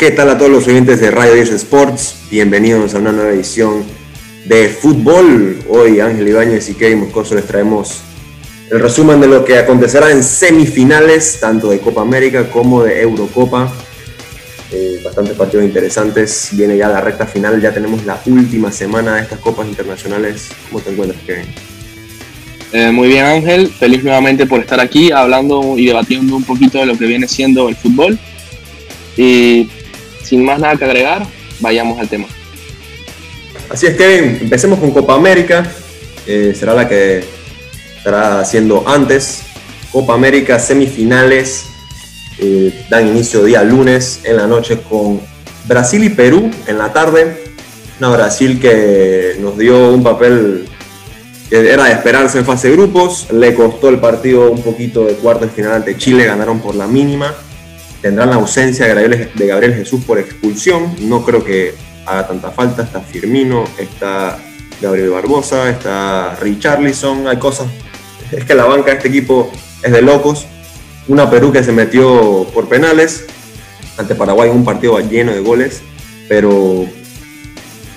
¿Qué tal a todos los oyentes de Radio 10 Sports? Bienvenidos a una nueva edición de fútbol. Hoy Ángel Ibáñez y Kevin Moscoso les traemos el resumen de lo que acontecerá en semifinales, tanto de Copa América como de Eurocopa. Eh, bastantes partidos interesantes. Viene ya la recta final, ya tenemos la última semana de estas copas internacionales. ¿Cómo te encuentras, Kevin? Eh, muy bien, Ángel. Feliz nuevamente por estar aquí hablando y debatiendo un poquito de lo que viene siendo el fútbol. Y sin más nada que agregar, vayamos al tema. Así es, Kevin. Empecemos con Copa América. será la que estará haciendo antes. Copa América semifinales. Eh, dan inicio día lunes en la noche con Brasil y Perú en la tarde. Una Brasil que nos dio un papel que era de esperarse en fase de grupos. Le costó el partido un poquito de cuarto de final ante Chile. Ganaron por la mínima tendrán la ausencia de Gabriel, Jesús por expulsión. No creo que haga tanta falta. Está Firmino, está Gabriel Barbosa, está Richarlison. Hay cosas. Es que la banca de este equipo es de locos. Una Perú que se metió por penales ante Paraguay en un partido lleno de goles. Pero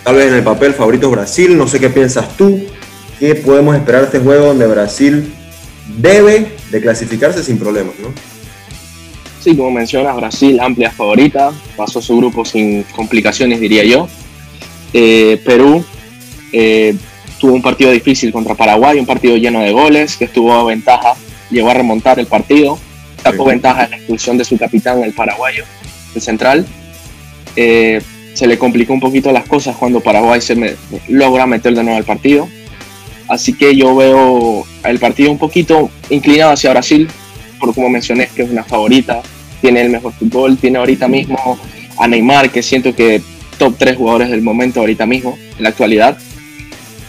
tal vez en el papel favorito es Brasil. No sé qué piensas tú. ¿Qué podemos esperar de este juego donde Brasil debe de clasificarse sin problemas? ¿no? Sí, como mencionas, Brasil, amplia favorita, pasó su grupo sin complicaciones, diría yo. Eh, Perú eh, tuvo un partido difícil contra Paraguay, un partido lleno de goles, que estuvo a ventaja, llegó a remontar el partido, sacó ventaja en la expulsión de su capitán, el paraguayo, el central. Eh, se le complicó un poquito las cosas cuando Paraguay se logra meter de nuevo al partido. Así que yo veo el partido un poquito inclinado hacia Brasil, por como mencioné, que es una favorita tiene el mejor fútbol, tiene ahorita mismo a Neymar, que siento que top 3 jugadores del momento ahorita mismo, en la actualidad.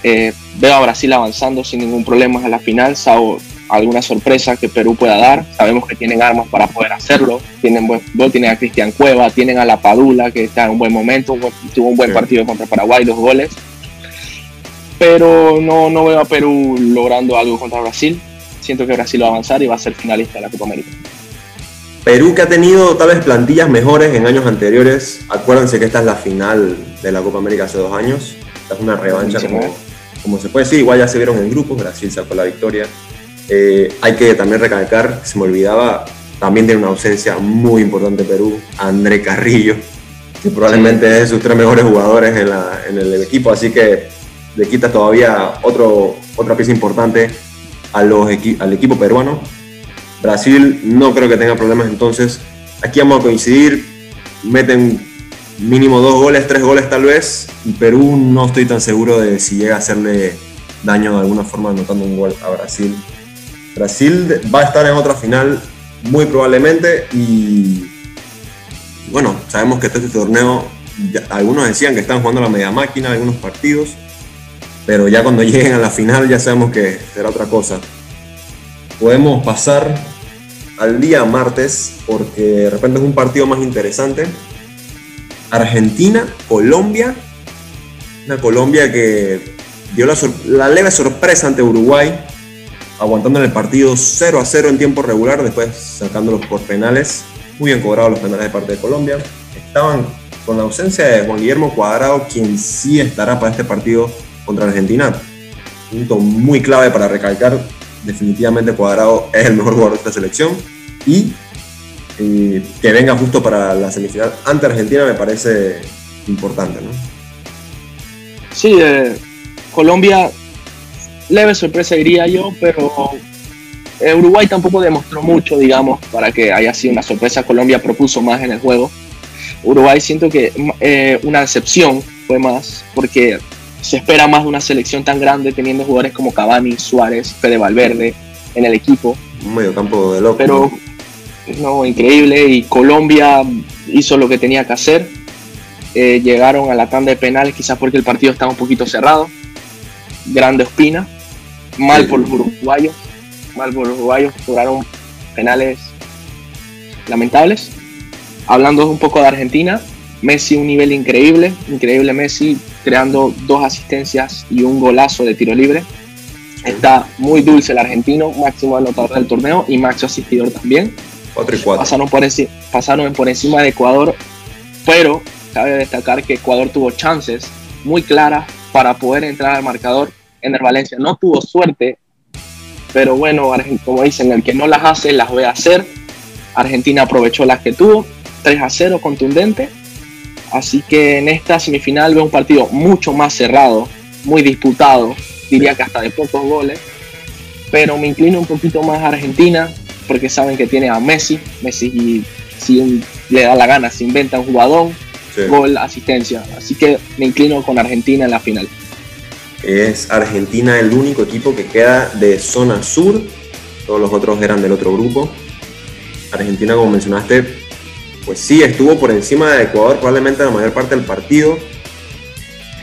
Eh, veo a Brasil avanzando sin ningún problema a la final, salvo alguna sorpresa que Perú pueda dar. Sabemos que tienen armas para poder hacerlo. Tienen buen fútbol, tienen a Cristian Cueva, tienen a La Padula, que está en un buen momento, tuvo un buen partido contra Paraguay, dos goles. Pero no, no veo a Perú logrando algo contra Brasil. Siento que Brasil va a avanzar y va a ser finalista de la Copa América. Perú que ha tenido tal vez plantillas mejores en años anteriores. Acuérdense que esta es la final de la Copa América hace dos años. Esta es una revancha como, se puede decir. Igual ya se vieron en grupos, Brasil sacó la victoria. Eh, hay que también recalcar, se me olvidaba, también tiene una ausencia muy importante Perú, André Carrillo, que probablemente es de sus tres mejores jugadores en, el, equipo, así que le quita todavía otro, otra pieza importante a los, al equipo peruano Brasil no creo que tenga problemas entonces. Aquí vamos a coincidir, meten mínimo dos goles, tres goles tal vez, y Perú no estoy tan seguro de si llega a hacerle daño de alguna forma anotando un gol a Brasil. Brasil va a estar en otra final muy probablemente y bueno, sabemos que este, torneo, algunos decían que están jugando la media máquina algunos partidos, pero ya cuando lleguen a la final ya sabemos que será otra cosa. Podemos pasar al día martes, porque de repente es un partido más interesante. Argentina, Colombia. Una Colombia que dio la, leve sorpresa ante Uruguay, aguantando en el partido 0 a 0 en tiempo regular, después sacándolos por penales. Muy bien cobrados los penales de parte de Colombia. Estaban con la ausencia de Juan Guillermo Cuadrado, quien sí estará para este partido contra Argentina. Punto muy clave para recalcar definitivamente Cuadrado es el mejor jugador de esta selección y eh, que venga justo para la semifinal ante Argentina me parece importante, ¿no? Sí, eh, Colombia, leve sorpresa diría yo, pero eh, Uruguay tampoco demostró mucho, digamos, para que haya sido una sorpresa. Colombia propuso más en el juego. Uruguay siento que una decepción fue más, porque se espera más de una selección tan grande teniendo jugadores como Cavani, Suárez, Fede Valverde en el equipo. Un medio campo de loco. Pero, no, increíble. Y Colombia hizo lo que tenía que hacer. Eh, llegaron a la tanda de penales, quizás porque el partido estaba un poquito cerrado. Grande Espina. Mal por los uruguayos. Mal por los uruguayos. Cobraron penales lamentables. Hablando un poco de Argentina, Messi un nivel increíble, increíble Messi, creando dos asistencias y un golazo de tiro libre. Está muy dulce el argentino, máximo anotador del torneo y máximo asistidor también. 4 y 4. Pasaron por, pasaron por encima de Ecuador pero cabe destacar que Ecuador tuvo chances muy claras para poder entrar al marcador. En el Valencia no tuvo suerte, pero bueno, como dicen, el que no las hace, las a hacer. Argentina aprovechó las que tuvo, 3 a 0 contundente. Así que en esta semifinal veo un partido mucho más cerrado, muy disputado, diría que hasta de pocos goles. Pero me inclino un poquito más a Argentina, porque saben que tiene a Messi. Messi, si le da la gana, se inventa un jugador, gol, asistencia. Así que me inclino con Argentina en la final. Es Argentina el único equipo que queda de zona sur. Todos los otros eran del otro grupo. Argentina, como mencionaste, pues sí, estuvo por encima de Ecuador probablemente la mayor parte del partido.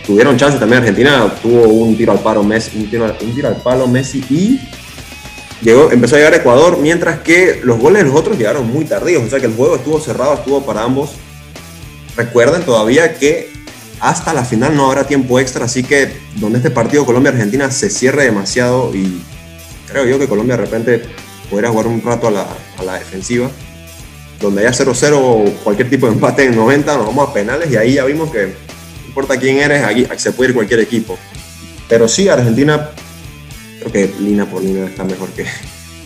Tuvieron chance también Argentina, tuvo un tiro al palo Messi, un tiro, un tiro al palo Messi y llegó, empezó a llegar a Ecuador, mientras que los goles de los otros llegaron muy tardíos, o sea que el juego estuvo cerrado, estuvo para ambos. Recuerden todavía que hasta la final no habrá tiempo extra, así que donde este partido Colombia-Argentina se cierre demasiado y creo yo que Colombia de repente podría jugar un rato a la, a la defensiva, donde haya 0-0 o cualquier tipo de empate en 90, nos vamos a penales y ahí ya vimos que no importa quién eres, aquí se puede ir cualquier equipo. Pero sí, Argentina creo que línea por línea está mejor que,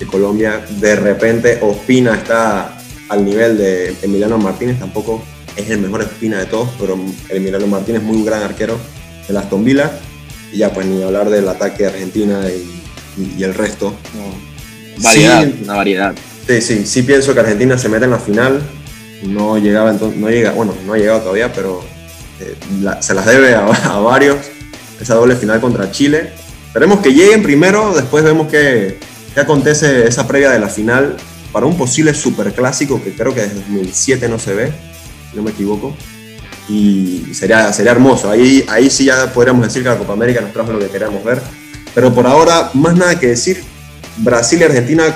Colombia. De repente Ospina está al nivel de Emiliano Martínez, tampoco es el mejor Ospina de todos, pero Emiliano Martínez es muy gran arquero de Aston Villa. Y ya pues ni hablar del ataque de Argentina y, el resto. Variedad, una variedad. Sí, sí, sí pienso que Argentina se mete en la final. No llegaba entonces, no llega, bueno, no ha llegado todavía, pero eh, se las debe a, varios. Esa doble final contra Chile Esperemos que lleguen primero, después vemos qué, qué acontece esa previa de la final para un posible superclásico que creo que desde 2007 no se ve, si no me equivoco. Y sería, sería hermoso. Ahí, ahí sí ya podríamos decir que la Copa América nos trajo lo que queríamos ver. Pero por ahora, más nada que decir. Brasil y Argentina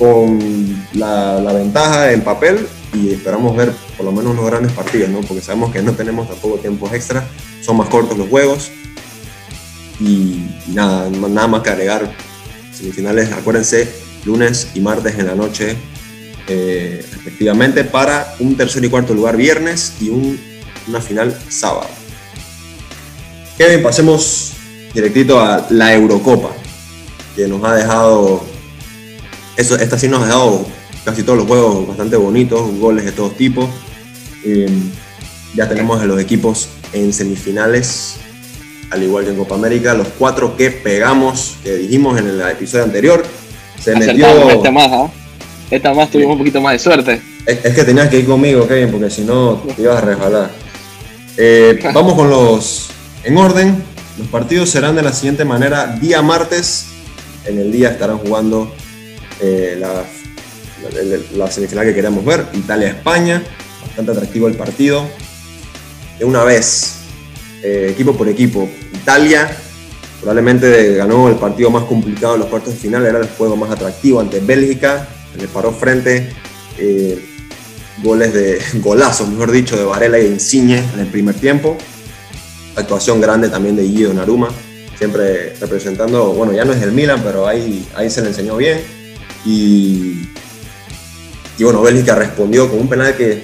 con la, ventaja en papel y esperamos ver por lo menos unos grandes partidos, ¿no? porque sabemos que no tenemos tampoco tiempos extra, son más cortos los juegos y, nada, nada más que agregar. Semifinales, acuérdense, lunes y martes en la noche, eh, respectivamente, para un tercer y cuarto lugar viernes y una final sábado. Kevin, pasemos directito a la Eurocopa, que nos ha dejado, eso, esta sí nos ha dejado casi todos los juegos bastante bonitos, goles de todos tipos. Eh, ya tenemos a los equipos en semifinales al igual que en Copa América, los cuatro que pegamos, que dijimos en el episodio anterior, se metió... Esta más, ¿ah? Esta más tuvimos un poquito más de suerte. Es, que tenías que ir conmigo, Kevin, porque si no te ibas a resbalar. Eh, vamos con los... En orden, los partidos serán de la siguiente manera. Día martes, en el día estarán jugando eh, la, la, semifinal que queremos ver, Italia-España. Bastante atractivo el partido. De una vez, eh, equipo por equipo. Italia probablemente ganó el partido más complicado de los cuartos de final, era el juego más atractivo ante Bélgica, le paró frente eh, goles de golazos, mejor dicho, de Varela y Insigne en el primer tiempo. Actuación grande también de Guido Naruma, siempre representando, bueno, ya no es el Milan, pero ahí, ahí se le enseñó bien. Y, y bueno, Bélgica respondió con un penal que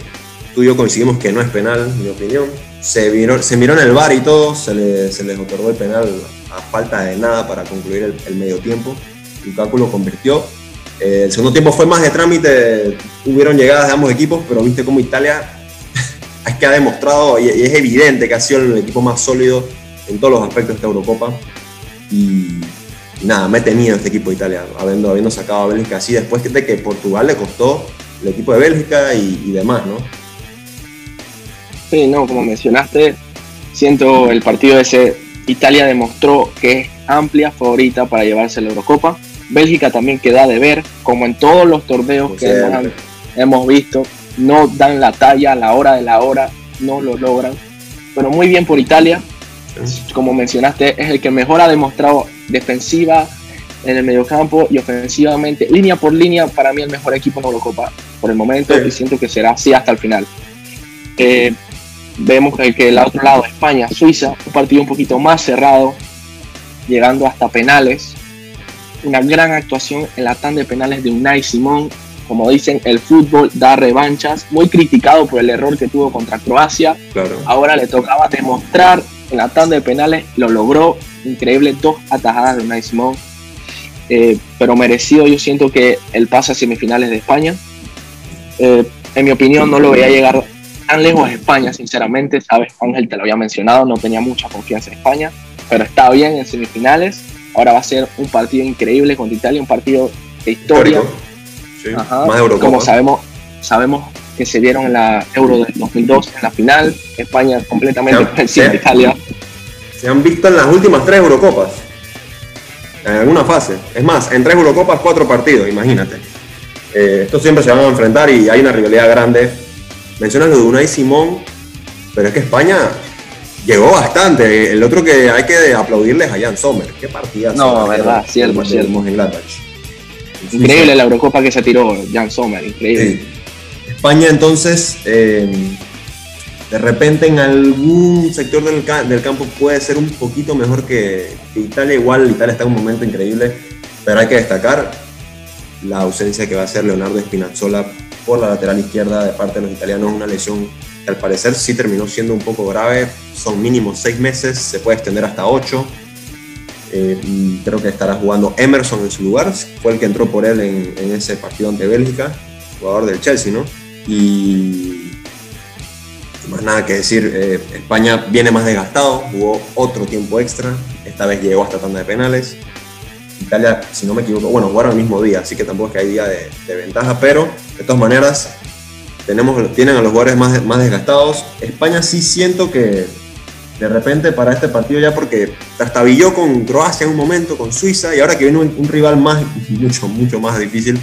tú y yo coincidimos que no es penal, en mi opinión se, miró, se miró en el bar y todo, se, les otorgó el penal a falta de nada para concluir el, medio tiempo. Lukaku lo convirtió. Eh, el segundo tiempo fue más de trámite, hubieron llegadas de ambos equipos, pero viste cómo Italia es que ha demostrado y, es evidente que ha sido el equipo más sólido en todos los aspectos de esta Eurocopa. Y, nada, me he temido este equipo de Italia, habiendo, habiendo sacado a Bélgica así después de que Portugal le costó el equipo de Bélgica y, y demás, ¿no? Sí, no, como mencionaste, siento el partido ese, Italia demostró que es amplia favorita para llevarse la Eurocopa. Bélgica también queda de ver, como en todos los torneos que hemos, visto, no dan la talla a la hora de la hora, no lo logran. Pero muy bien por Italia, como mencionaste, es el que mejor ha demostrado defensiva en el mediocampo y ofensivamente, línea por línea, para mí el mejor equipo en Eurocopa por el momento y siento que será así hasta el final. Eh, Vemos que, que el otro lado, España, Suiza, un partido un poquito más cerrado, llegando hasta penales. Una gran actuación en la tanda de penales de Unai Simón. como dicen, el fútbol da revanchas, muy criticado por el error que tuvo contra Croacia. Ahora le tocaba demostrar en la tanda de penales, lo logró, increíble, dos atajadas de Unai Simón, eh, pero merecido yo siento que el pase a semifinales de España. Eh, en mi opinión no lo veía llegar tan lejos a España, sinceramente, sabes, Ángel te lo había mencionado, no tenía mucha confianza en España, pero está bien en semifinales. Ahora va a ser un partido increíble contra Italia, un partido de historia. Como sabemos, sabemos que se dieron en la Euro del 2002 en la final, España completamente por encima de Italia. Se han visto en las últimas tres Eurocopas, en alguna fase. Es más, en tres Eurocopas, cuatro partidos, imagínate. Eh, estos siempre se van a enfrentar y hay una rivalidad grande. Mencionas lo de Unai Simón, pero es que España llegó bastante. El otro que hay que aplaudirles a Jan Sommer. Qué partida. No, verdad, cierto, cierto. Increíble la Eurocopa que se tiró Jan Sommer, increíble. España entonces, eh, de repente en algún sector del, del, campo puede ser un poquito mejor que, Italia. Igual Italia está en un momento increíble, pero hay que destacar la ausencia que va a ser Leonardo Spinazzola por la lateral izquierda de parte de los italianos, una lesión que al parecer sí terminó siendo un poco grave, son mínimo seis meses, se puede extender hasta ocho. Eh, creo que estará jugando Emerson en su lugar, fue el que entró por él en, en ese partido ante Bélgica, jugador del Chelsea, ¿no? Y más nada que decir, eh, España viene más desgastado, jugó otro tiempo extra, esta vez llegó hasta tanda de penales. Italia, si no me equivoco, bueno, jugaron el mismo día, así que tampoco es que hay día de, ventaja, pero de todas maneras tenemos, tienen a los jugadores más, más desgastados. España sí siento que de repente para este partido ya porque trastabilló con Croacia en un momento, con Suiza, y ahora que viene un, un rival más, mucho, mucho más difícil,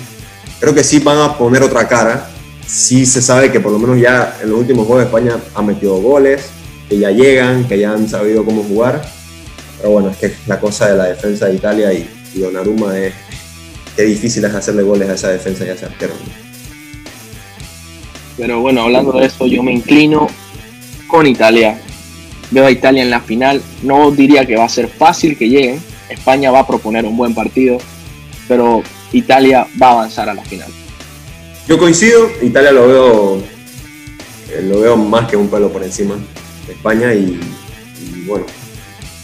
creo que sí van a poner otra cara sí se sabe que por lo menos ya en los últimos juegos España ha metido goles, que ya llegan, que ya han sabido cómo jugar. Pero bueno, es que la cosa de la defensa de Italia y, y Donnarumma es que difícil es hacerle goles a esa defensa y a ese arquero. Pero bueno, hablando de eso, yo me inclino con Italia. Veo a Italia en la final. No diría que va a ser fácil que lleguen. España va a proponer un buen partido, pero Italia va a avanzar a la final. Yo coincido, Italia lo veo, eh, lo veo más que un pelo por encima de España y, bueno,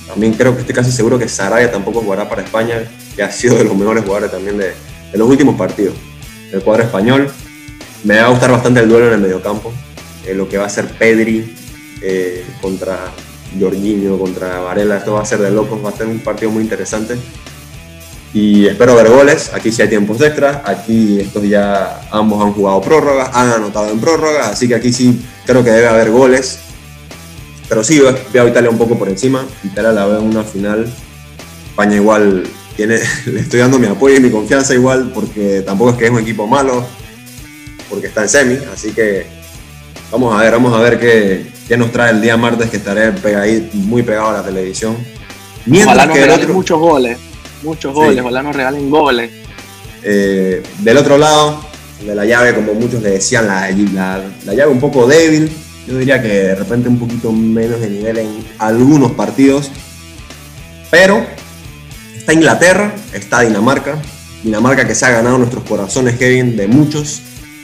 también creo que estoy casi seguro que Saraya tampoco jugará para España, que ha sido de los mejores jugadores también de, los últimos partidos del cuadro español. Me va a gustar bastante el duelo en el mediocampo, eh, lo que va a ser Pedri eh, contra Jorginho, contra Varela, esto va a ser de locos, va a ser un partido muy interesante y espero ver goles. Aquí sí hay tiempos extras. Aquí estos ya ambos han jugado prórrogas, han anotado en prórrogas. Así que aquí sí creo que debe haber goles. Pero sí, veo a Italia un poco por encima. Italia la veo en una final. España igual tiene, le estoy dando mi apoyo y mi confianza igual porque tampoco es que es un equipo malo. Porque está en semi. Así que vamos a ver, vamos a ver qué, qué nos trae el día martes que estaré muy pegado a la televisión. Mientras que otro, muchos goles muchos goles, ojalá nos regalen goles. Eh, del otro lado, de la llave, como muchos le decían, la, la, llave un poco débil. Yo diría que de repente un poquito menos de nivel en algunos partidos. Pero está Inglaterra, está Dinamarca. Dinamarca que se ha ganado nuestros corazones, Kevin, de muchos.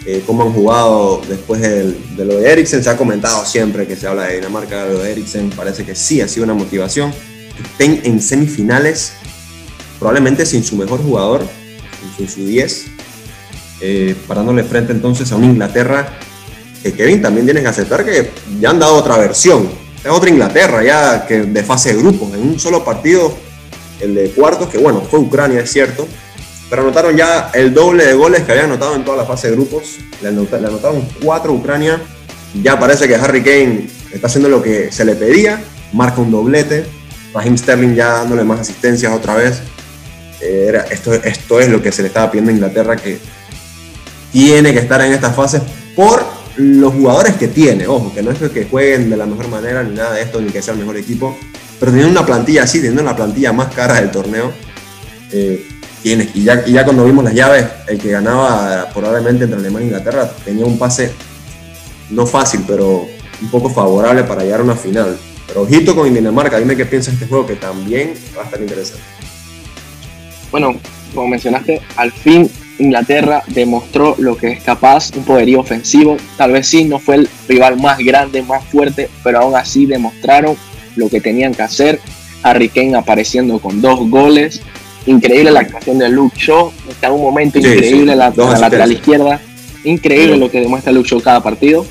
Eh, cómo han jugado después de, de, lo de Eriksen. Se ha comentado siempre que se habla de Dinamarca, lo de Eriksen. Parece que sí ha sido una motivación. Estén en semifinales probablemente sin su mejor jugador, sin su 10, eh, parándole frente entonces a una Inglaterra que Kevin también tienes que aceptar que ya han dado otra versión. Es otra Inglaterra ya que de fase de grupos, en un solo partido, el de cuartos, que bueno, fue Ucrania, es cierto, pero anotaron ya el doble de goles que habían anotado en toda la fase de grupos. Le, anotaron cuatro a Ucrania. Ya parece que Harry Kane está haciendo lo que se le pedía, marca un doblete. Raheem Sterling ya dándole más asistencias otra vez esto, esto es lo que se le estaba pidiendo a Inglaterra, que tiene que estar en esta fase por los jugadores que tiene. Ojo, que no es que jueguen de la mejor manera ni nada de esto, ni que sea el mejor equipo, pero teniendo una plantilla así, teniendo la plantilla más cara del torneo, eh, tiene. Y ya, y ya cuando vimos las llaves, el que ganaba probablemente entre Alemania e Inglaterra tenía un pase no fácil, pero un poco favorable para llegar a una final. Pero ojito con Dinamarca, dime qué piensas de este juego que también va a estar interesante bueno, como mencionaste, al fin Inglaterra demostró lo que es capaz, un poderío ofensivo. Tal vez sí, no fue el rival más grande, más fuerte, pero aún así demostraron lo que tenían que hacer. Harry Kane apareciendo con dos goles. Increíble la actuación de Luke Shaw. Está en un momento increíble la, la lateral izquierda. Increíble lo que demuestra Luke Shaw cada partido.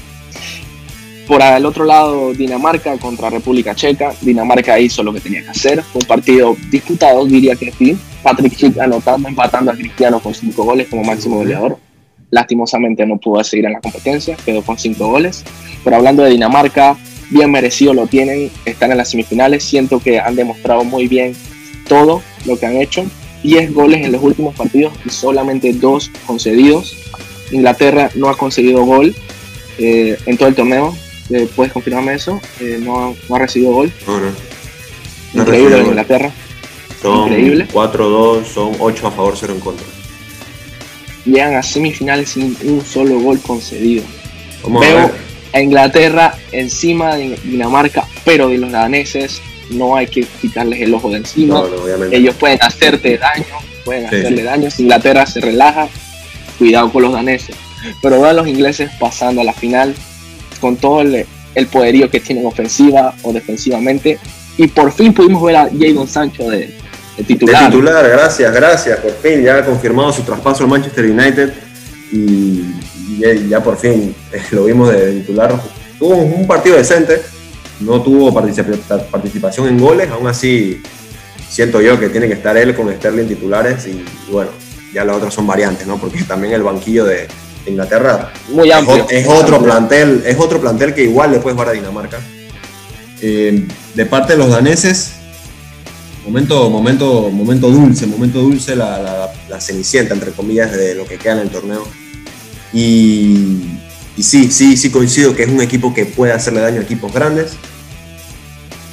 Por el otro lado, Dinamarca contra República Checa. Dinamarca hizo lo que tenía que hacer. Fue un partido disputado, diría que sí. Patrick Schick anotando, empatando a Cristiano con cinco goles como máximo goleador. Lastimosamente no pudo seguir en la competencia, quedó con cinco goles. Pero hablando de Dinamarca, bien merecido lo tienen, están en las semifinales. Siento que han demostrado muy bien todo lo que han hecho. 10 goles en los últimos partidos y solamente dos concedidos. Inglaterra no ha conseguido gol eh, en todo el torneo, eh, ¿Puedes confirmarme eso? Eh, no, ha recibido gol. No. Increíble en Inglaterra. Son Increíble. 4-2, son 8 a favor, 0 en contra. Llegan a semifinales sin un solo gol concedido. Veo a, Inglaterra encima de Dinamarca, pero de los daneses no hay que quitarles el ojo de encima. Ellos pueden hacerte daño, pueden hacerle daño. Si Inglaterra se relaja, cuidado con los daneses. Pero veo a los ingleses pasando a la final con todo el, poderío que tienen ofensiva o defensivamente. Y por fin pudimos ver a Jadon Sancho de, titular. De titular, gracias, gracias. Por fin ya ha confirmado su traspaso al Manchester United y, ya, por fin lo vimos de titular. Tuvo un partido decente, no tuvo participación en goles, aún así siento yo que tiene que estar él con Sterling titulares y, bueno, ya las otras son variantes, ¿no? Porque también el banquillo de, Inglaterra muy amplio. Es, otro plantel, es otro plantel que igual le puedes jugar a Dinamarca. Eh, de parte de los daneses, momento, momento, momento dulce, momento dulce la, cenicienta, entre comillas, de lo que queda en el torneo. Y, sí, sí, sí coincido que es un equipo que puede hacerle daño a equipos grandes.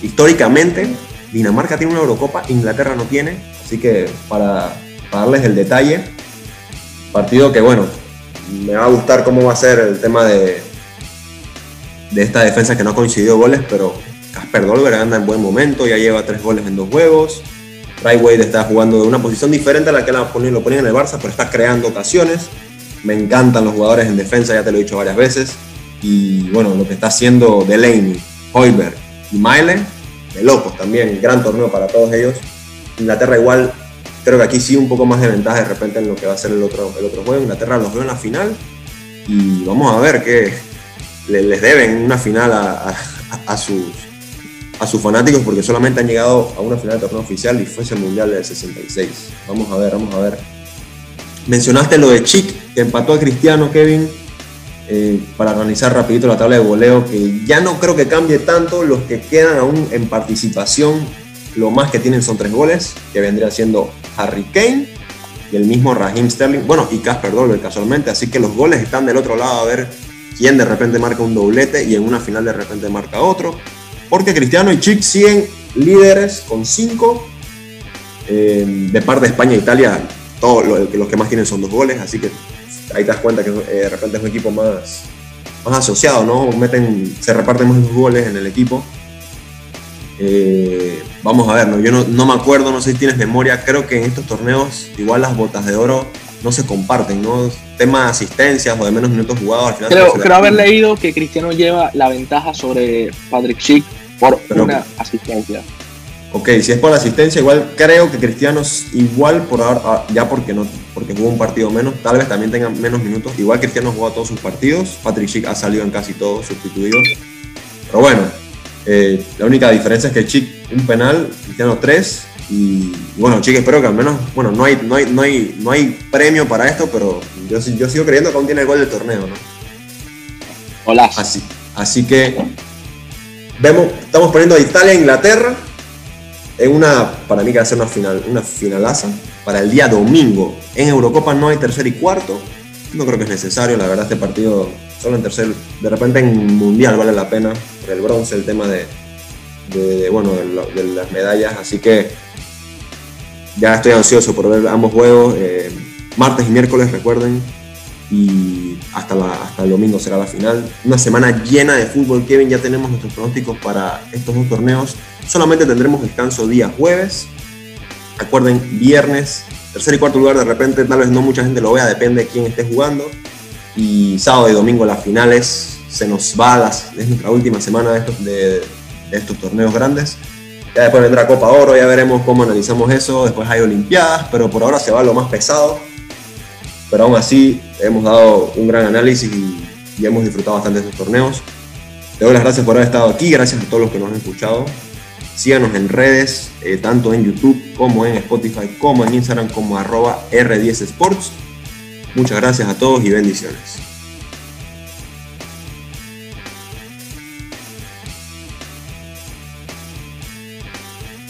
Históricamente, Dinamarca tiene una Eurocopa, Inglaterra no tiene, así que para, darles el detalle, partido que bueno, me va a gustar cómo va a ser el tema de, de esta defensa que no ha coincidido goles, pero Casper Dolberg anda en buen momento, ya lleva tres goles en dos juegos. Ray Wade está jugando de una posición diferente a la que lo ponían en el Barça, pero está creando ocasiones. Me encantan los jugadores en defensa, ya te lo he dicho varias veces. Y bueno, lo que está haciendo Delaney, Hoiberg y Maile, de locos también, gran torneo para todos ellos. Inglaterra igual Creo que aquí sí un poco más de ventaja de repente en lo que va a ser el otro, el otro juego. Inglaterra los veo en la final y vamos a ver qué les deben una final a, sus, a sus fanáticos porque solamente han llegado a una final de torneo oficial y fue ese Mundial del 66. Vamos a ver, vamos a ver. Mencionaste lo de Chic, que empató a Cristiano, Kevin, eh, para analizar rapidito la tabla de voleo, que ya no creo que cambie tanto los que quedan aún en participación lo más que tienen son tres goles, que vendría siendo Harry Kane y el mismo Raheem Sterling, bueno, y Casper Dolber casualmente, así que los goles están del otro lado a ver quién de repente marca un doblete y en una final de repente marca otro, porque Cristiano y Chic siguen líderes con cinco, eh, de parte de España e Italia, todos los que más tienen son dos goles, así que ahí te das cuenta que eh, de repente es un equipo más, más asociado, ¿no? Meten, se reparten más los goles en el equipo. Eh, vamos a ver, ¿no? yo no, me acuerdo, no sé si tienes memoria, creo que en estos torneos igual las botas de oro no se comparten, ¿no? Tema de asistencias o de menos minutos jugados al final. Creo, creo haber leído que Cristiano lleva la ventaja sobre Patrick Schick por una asistencia. Ok, si es por la asistencia, igual creo que Cristiano igual por ahora, ah, ya porque no, porque jugó un partido menos, tal vez también tenga menos minutos. Igual Cristiano jugó todos sus partidos, Patrick Schick ha salido en casi todos sustituidos. Pero bueno, eh, la única diferencia es que Chic un penal, Cristiano tres. Y, bueno, Chic espero que al menos, bueno, no hay, no hay, no hay, no hay premio para esto, pero yo, yo sigo creyendo que aún tiene el gol del torneo, ¿no? Hola. Así, así que vemos, estamos poniendo a Italia e Inglaterra en una, para mí que va a ser una final, una finalaza para el día domingo. En Eurocopa no hay tercer y cuarto. No creo que es necesario, la verdad, este partido solo en tercer, de repente en mundial vale la pena, el bronce, el tema de, bueno, de, las medallas, así que ya estoy ansioso por ver ambos juegos, eh, martes y miércoles recuerden, y hasta, la, hasta el domingo será la final. Una semana llena de fútbol, Kevin, ya tenemos nuestros pronósticos para estos dos torneos, solamente tendremos descanso día jueves, recuerden, viernes tercer y cuarto lugar de repente tal vez no mucha gente lo vea, depende de quién esté jugando. Y sábado y domingo las finales, se nos va, las, es nuestra última semana de estos, de, estos torneos grandes. Ya después vendrá Copa Oro, ya veremos cómo analizamos eso, después hay Olimpiadas, pero por ahora se va lo más pesado. Pero aún así hemos dado un gran análisis y, hemos disfrutado bastante de estos torneos. Te doy las gracias por haber estado aquí, gracias a todos los que nos han escuchado. Síganos en redes, eh, tanto en YouTube como en Spotify, como en Instagram, como arroba R10 Sports. Muchas gracias a todos y bendiciones.